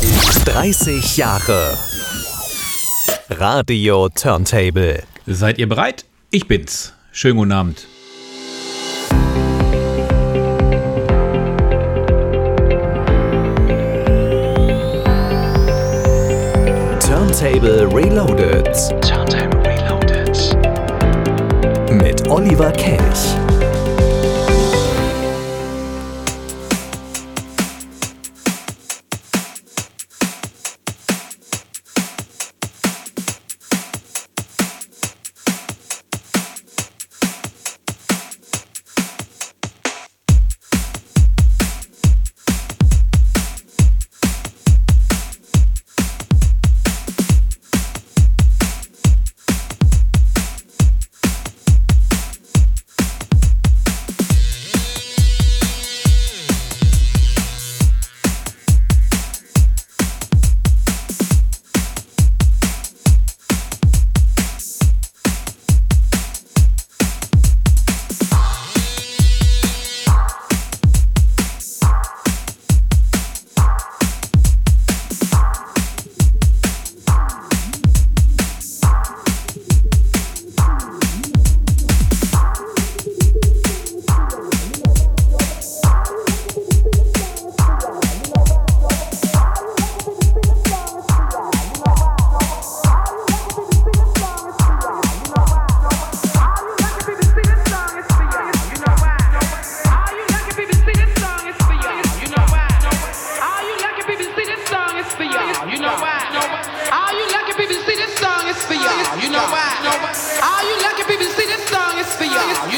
30 Jahre Radio Turntable. Seid ihr bereit? Ich bin's. Schönen guten Abend. Turntable Reloaded. Turntable Reloaded. Mit Oliver Kelch.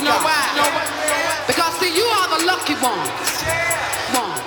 Know why? Because see, you are the lucky ones. Ones.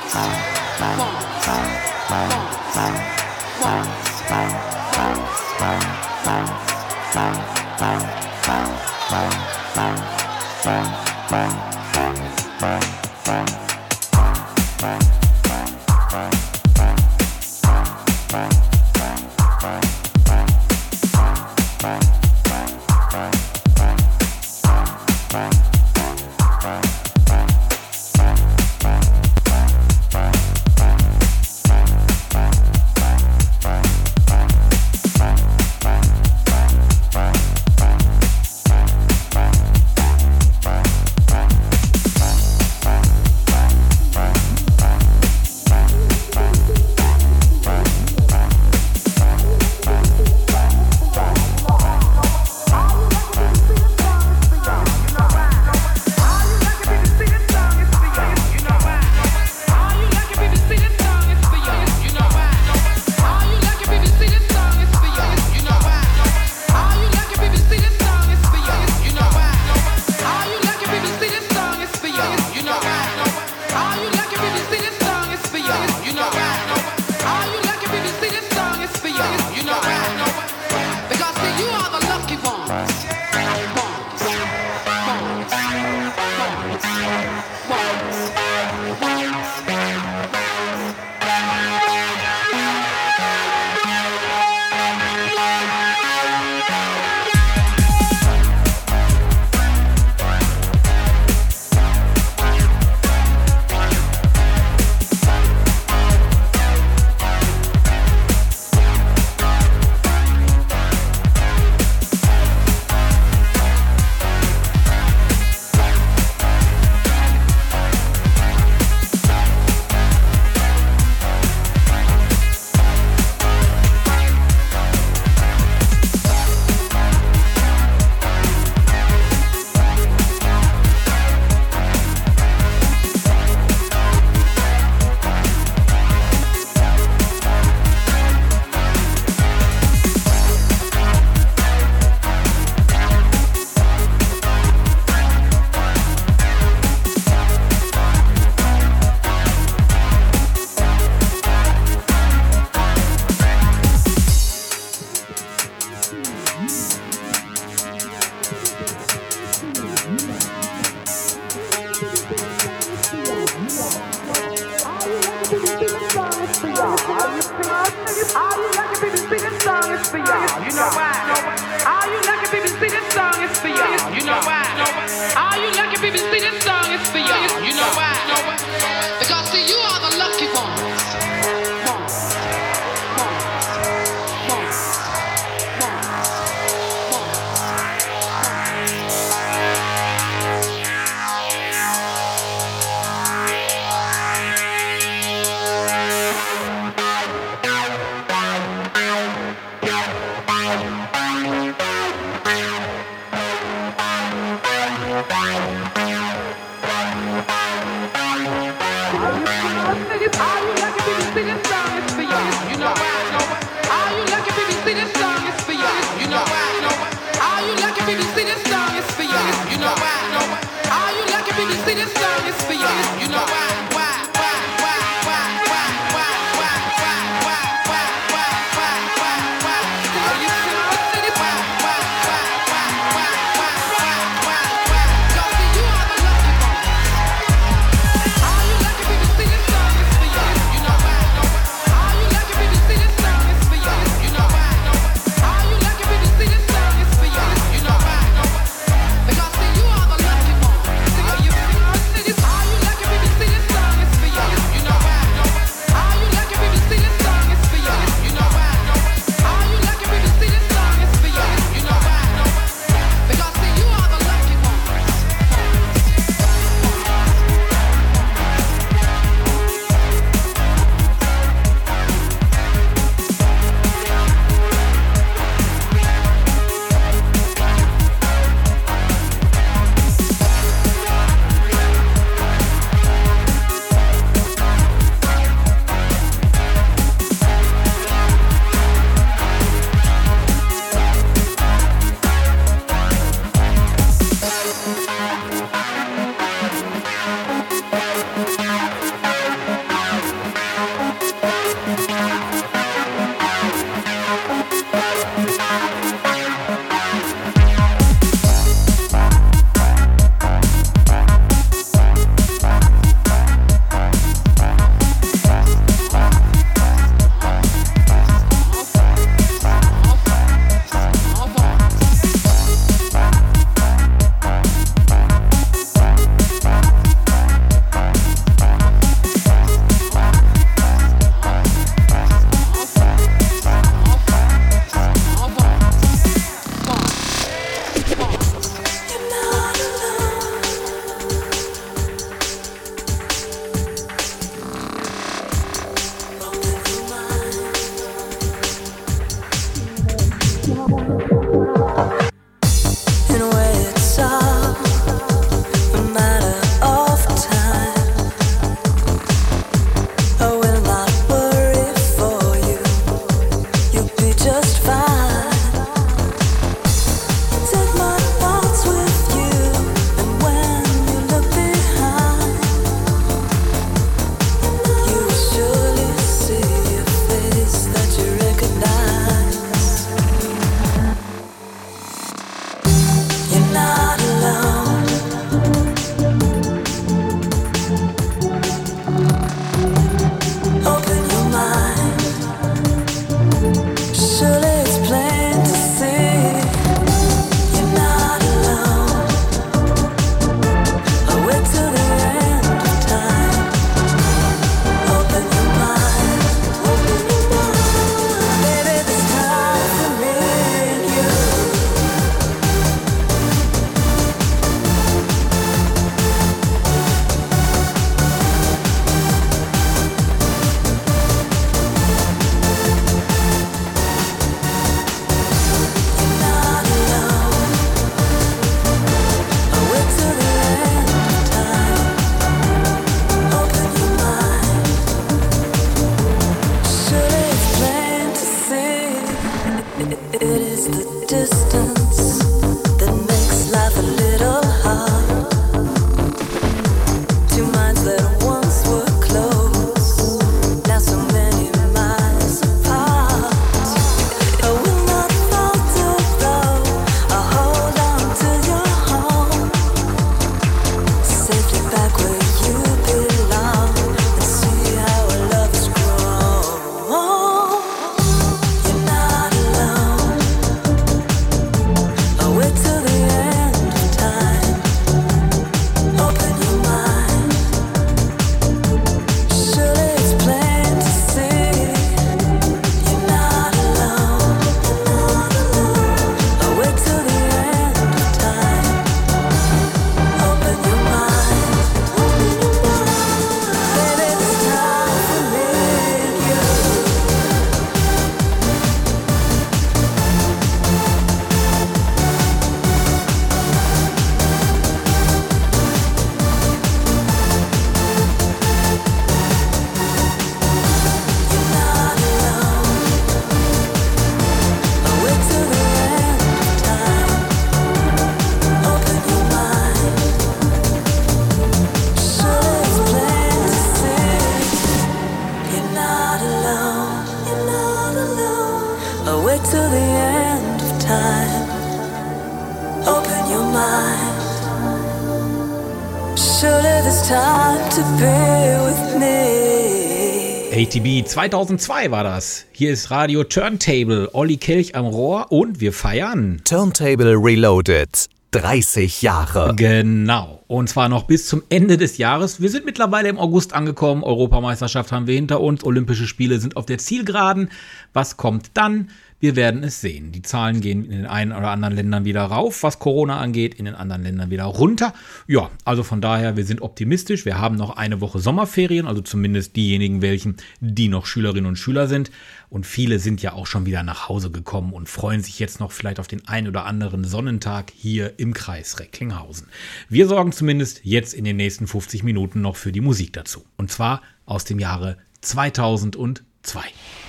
Me. ATB 2002 war das. Hier ist Radio Turntable, Olli Kelch am Rohr und wir feiern. Turntable Reloaded. 30 Jahre. Genau. Und zwar noch bis zum Ende des Jahres. Wir sind mittlerweile im August angekommen. Europameisterschaft haben wir hinter uns. Olympische Spiele sind auf der Zielgeraden. Was kommt dann? Wir werden es sehen. Die Zahlen gehen in den einen oder anderen Ländern wieder rauf, was Corona angeht, in den anderen Ländern wieder runter. Ja, also von daher, wir sind optimistisch. Wir haben noch eine Woche Sommerferien, also zumindest diejenigen welchen, die noch Schülerinnen und Schüler sind. Und viele sind ja auch schon wieder nach Hause gekommen und freuen sich jetzt noch vielleicht auf den ein oder anderen Sonnentag hier im Kreis Recklinghausen. Wir sorgen zumindest jetzt in den nächsten 50 Minuten noch für die Musik dazu. Und zwar aus dem Jahre 2002.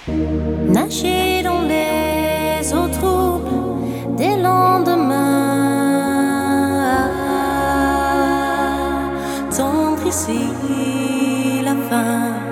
Nager dans les eaux troubles des lendemains. Tendre ici la fin.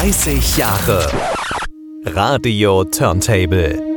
30 Jahre. Radio Turntable.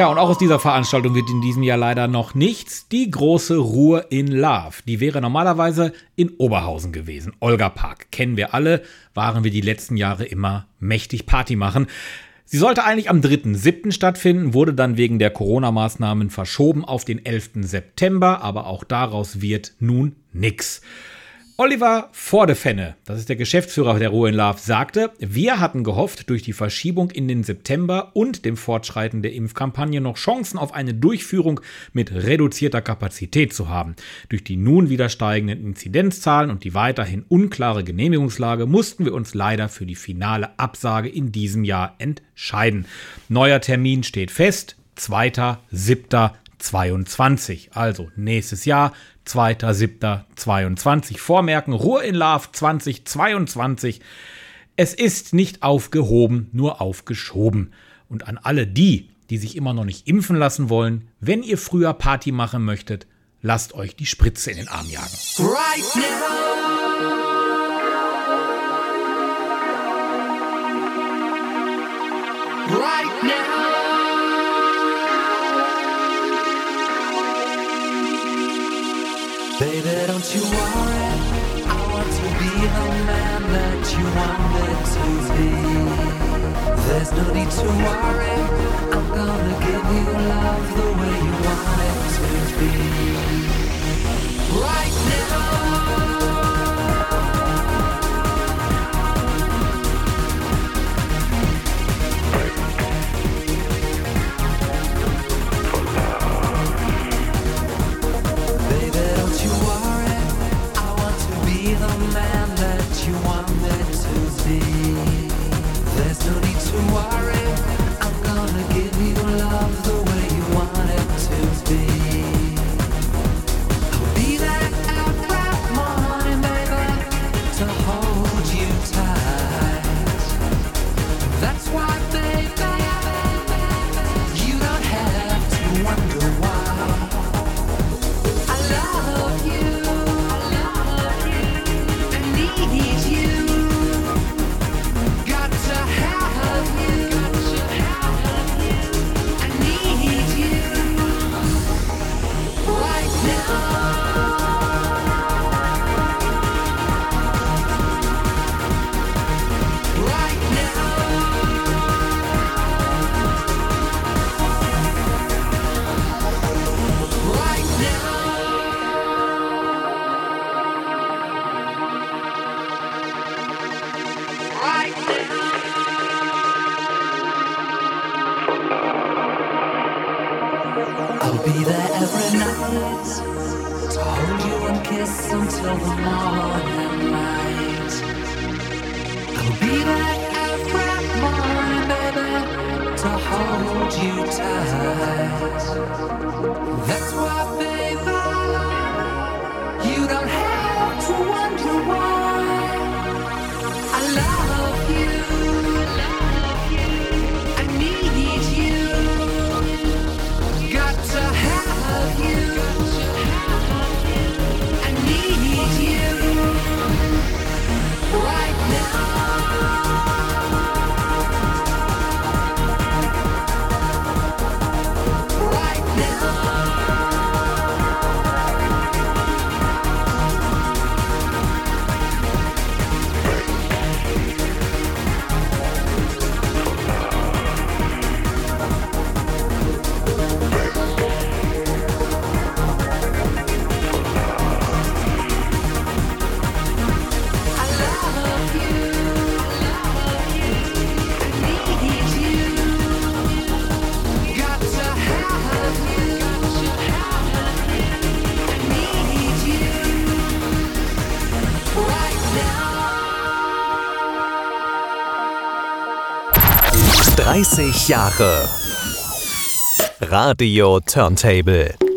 Ja, und auch aus dieser Veranstaltung wird in diesem Jahr leider noch nichts. Die große Ruhe in Love. Die wäre normalerweise in Oberhausen gewesen. Olga Park. Kennen wir alle, waren wir die letzten Jahre immer mächtig Party machen. Sie sollte eigentlich am 3.7. stattfinden, wurde dann wegen der Corona-Maßnahmen verschoben auf den 11. September, aber auch daraus wird nun nix. Oliver Vordefenne, das ist der Geschäftsführer der Ruhe in Love, sagte, wir hatten gehofft, durch die Verschiebung in den September und dem Fortschreiten der Impfkampagne noch Chancen auf eine Durchführung mit reduzierter Kapazität zu haben. Durch die nun wieder steigenden Inzidenzzahlen und die weiterhin unklare Genehmigungslage mussten wir uns leider für die finale Absage in diesem Jahr entscheiden. Neuer Termin steht fest, 2.7.22, also nächstes Jahr, 2.7.22. Vormerken, Ruhe in Love 2022. Es ist nicht aufgehoben, nur aufgeschoben. Und an alle die, die sich immer noch nicht impfen lassen wollen, wenn ihr früher Party machen möchtet, lasst euch die Spritze in den Arm jagen. Right now. Right now. Don't you worry. I want to be the man that you wanted to be. There's no need to worry. I'm gonna give you love the way you want it to be. Right now. 30 Jahre Radio Turntable.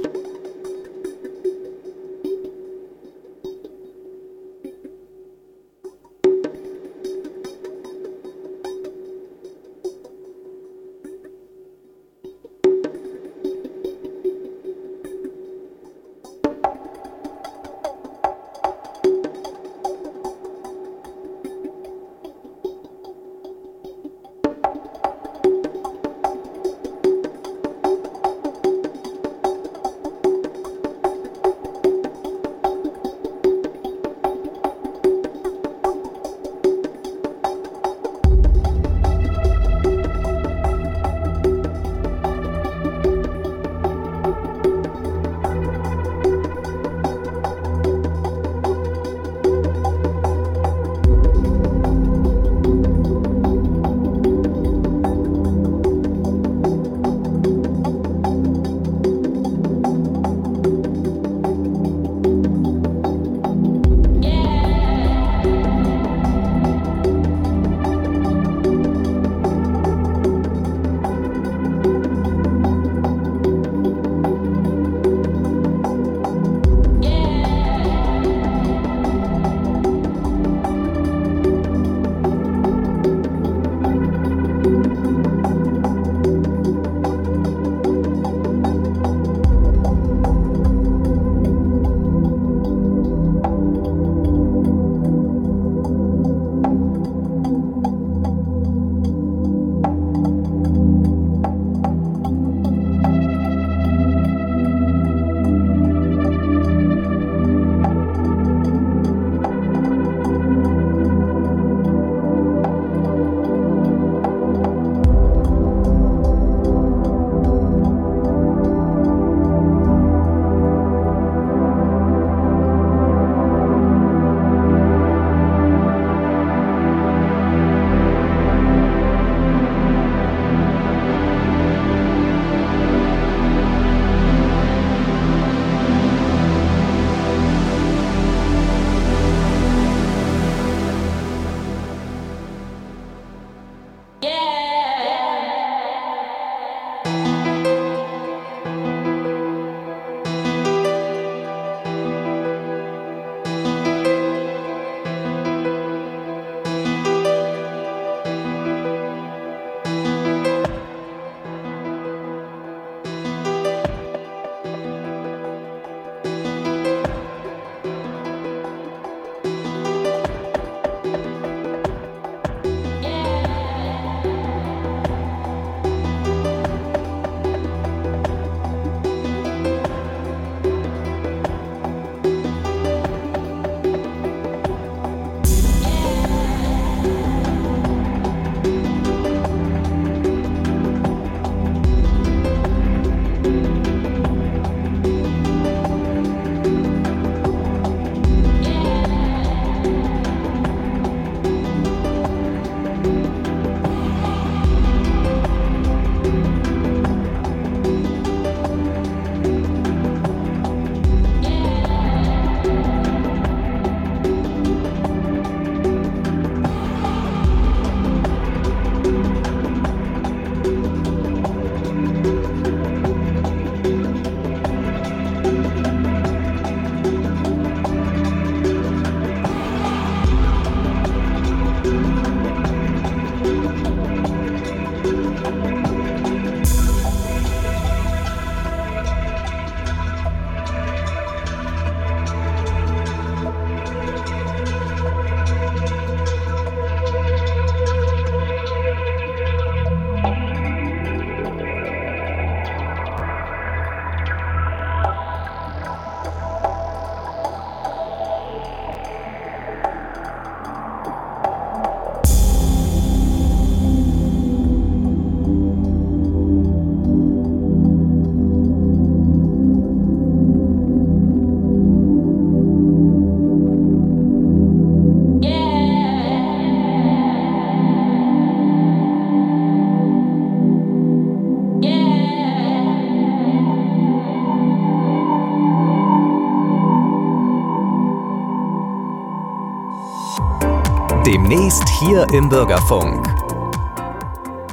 Demnächst hier im Bürgerfunk.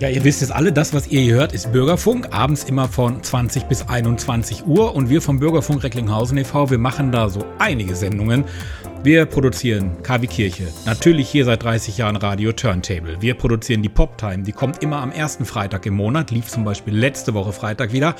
Ja, ihr wisst es alle, das, was ihr hier hört, ist Bürgerfunk. Abends immer von 20 bis 21 Uhr. Und wir vom Bürgerfunk Recklinghausen e.V., wir machen da so einige Sendungen. Wir produzieren KW Kirche. Natürlich hier seit 30 Jahren Radio Turntable. Wir produzieren die Poptime. Die kommt immer am ersten Freitag im Monat. Lief zum Beispiel letzte Woche Freitag wieder.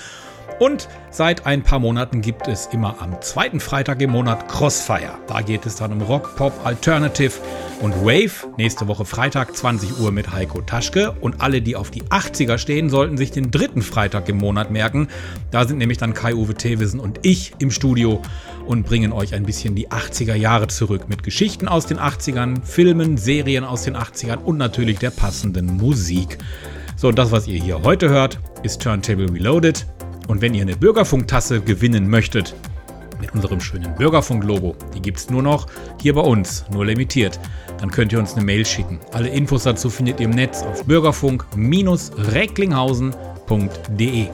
Und seit ein paar Monaten gibt es immer am zweiten Freitag im Monat Crossfire. Da geht es dann um Rock, Pop, Alternative und Wave. Nächste Woche Freitag 20 Uhr mit Heiko Taschke. Und alle, die auf die 80er stehen, sollten sich den dritten Freitag im Monat merken. Da sind nämlich dann Kai-Uwe Thewissen und ich im Studio und bringen euch ein bisschen die 80er Jahre zurück mit Geschichten aus den 80ern, Filmen, Serien aus den 80ern und natürlich der passenden Musik. So, und das, was ihr hier heute hört, ist Turntable Reloaded. Und wenn ihr eine Bürgerfunktasse gewinnen möchtet, mit unserem schönen Bürgerfunk-Logo, die gibt es nur noch hier bei uns, nur limitiert, dann könnt ihr uns eine Mail schicken. Alle Infos dazu findet ihr im Netz auf bürgerfunk-recklinghausen.de.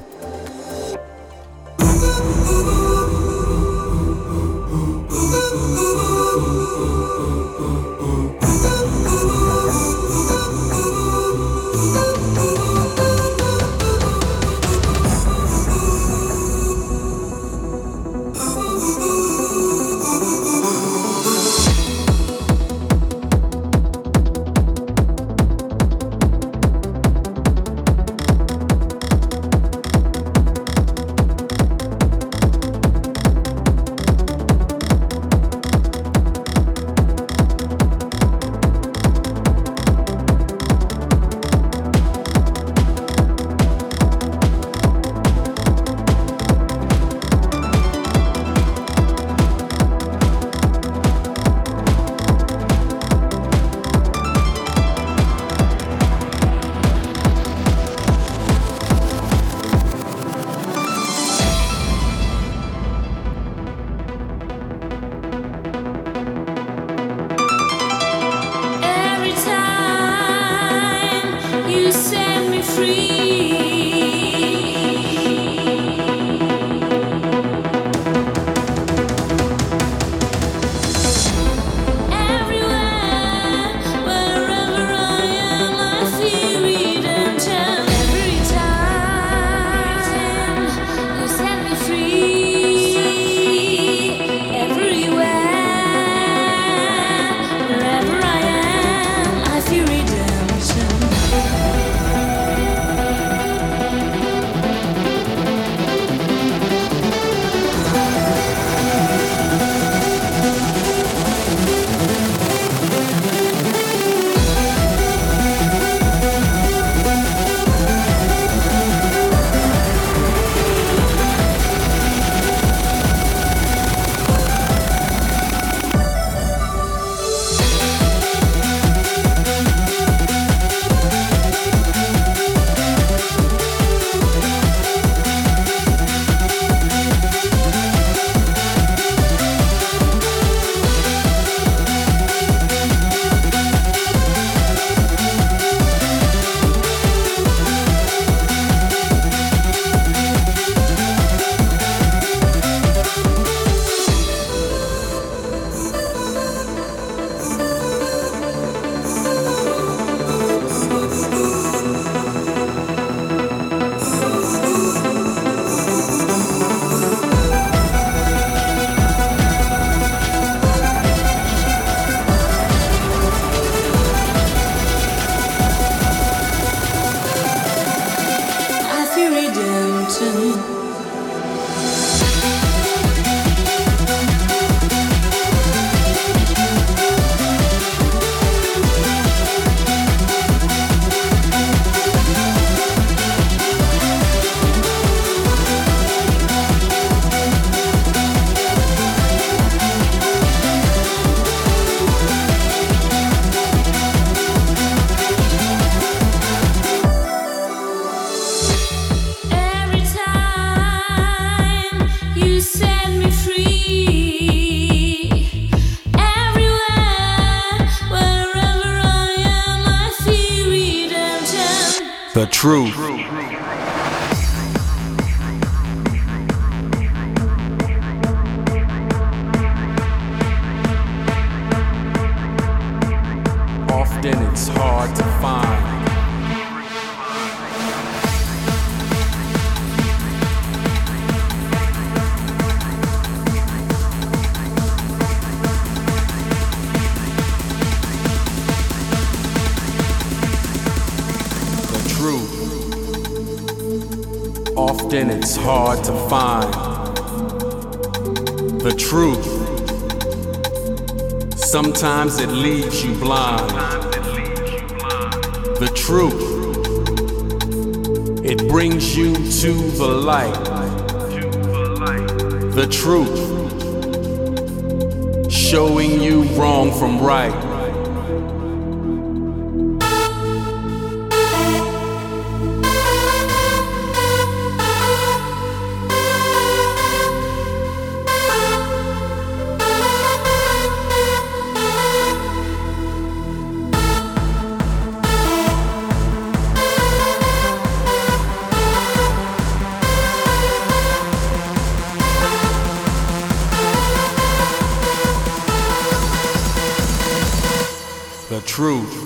Often it's hard to find the truth. Sometimes it leaves you blind. The truth. It brings you to the light. The truth. Showing you wrong from right. Truth.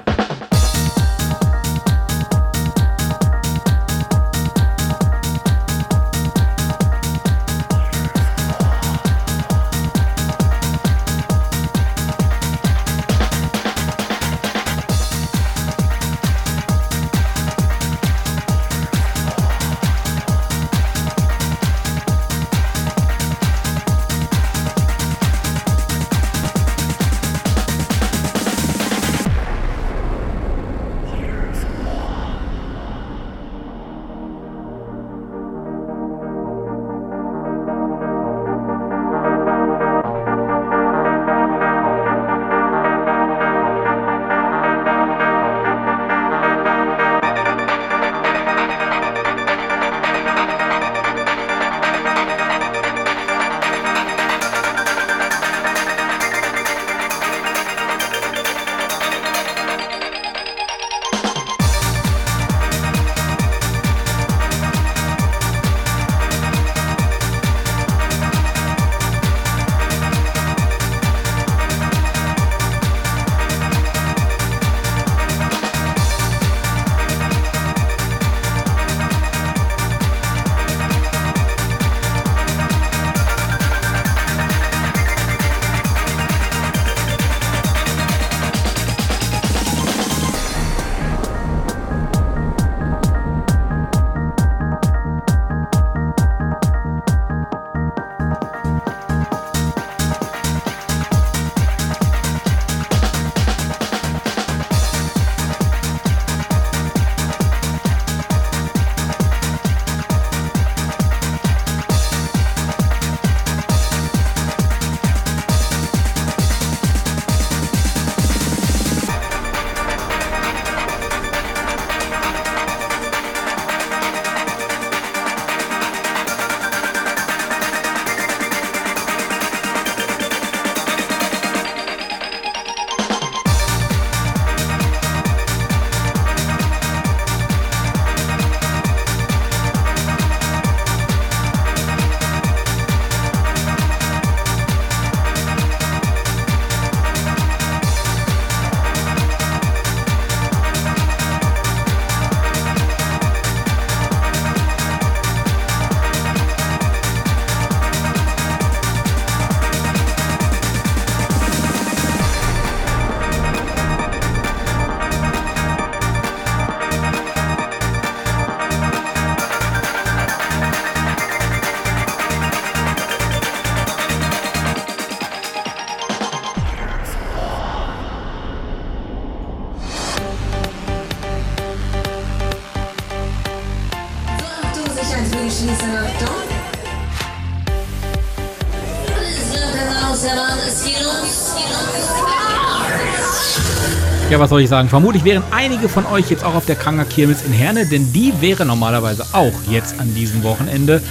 Ja, was soll ich sagen? Vermutlich wären einige von euch jetzt auch auf der Kranger Kirmes in Herne, denn die wäre normalerweise auch jetzt an diesem Wochenende.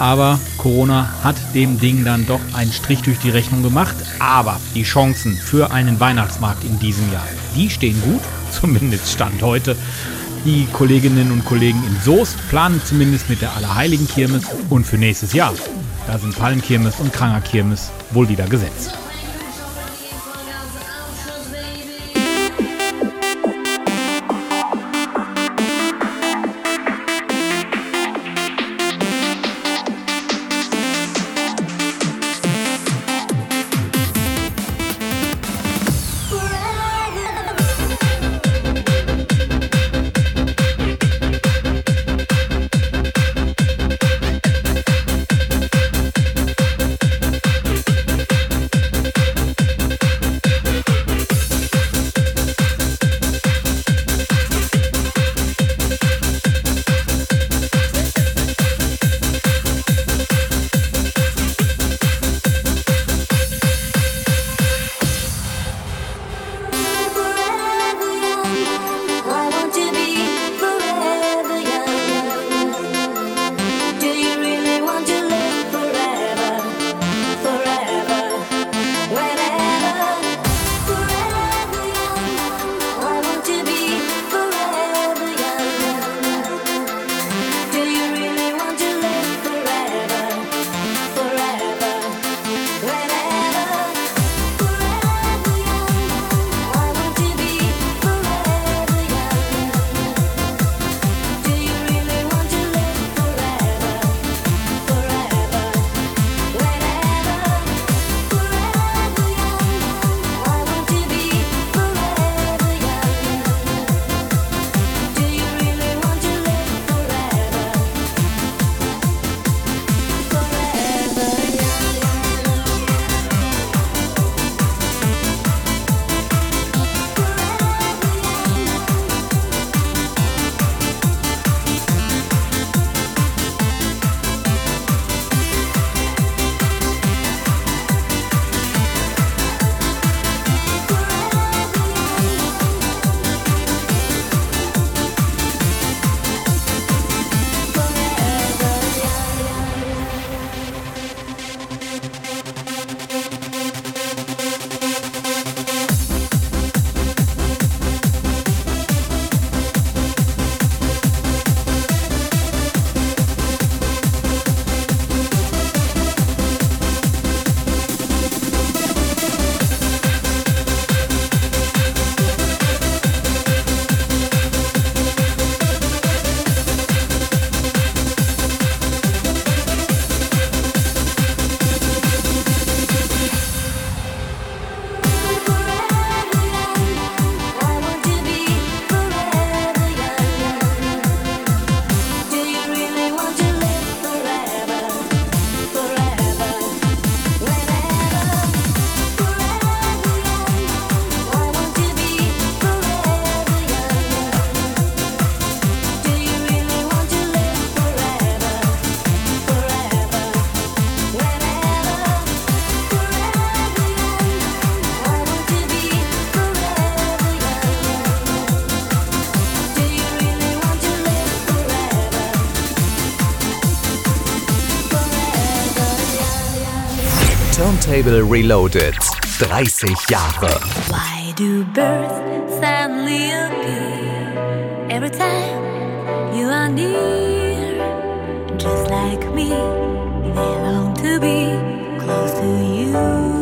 Aber Corona hat dem Ding dann doch einen Strich durch die Rechnung gemacht. Aber die Chancen für einen Weihnachtsmarkt in diesem Jahr, die stehen gut, zumindest Stand heute. Die Kolleginnen und Kollegen in Soest planen zumindest mit der Allerheiligen Kirmes und für nächstes Jahr. Da sind Pallenkirmes und Kranger Kirmes wohl wieder gesetzt. Turntable Reloaded. 30 Jahre. Why do birds suddenly appear every time you are near? Just like me, they long to be close to you.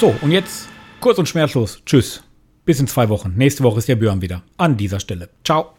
So, und jetzt kurz und schmerzlos. Tschüss. Bis in zwei Wochen. Nächste Woche ist der Björn wieder. An dieser Stelle. Ciao.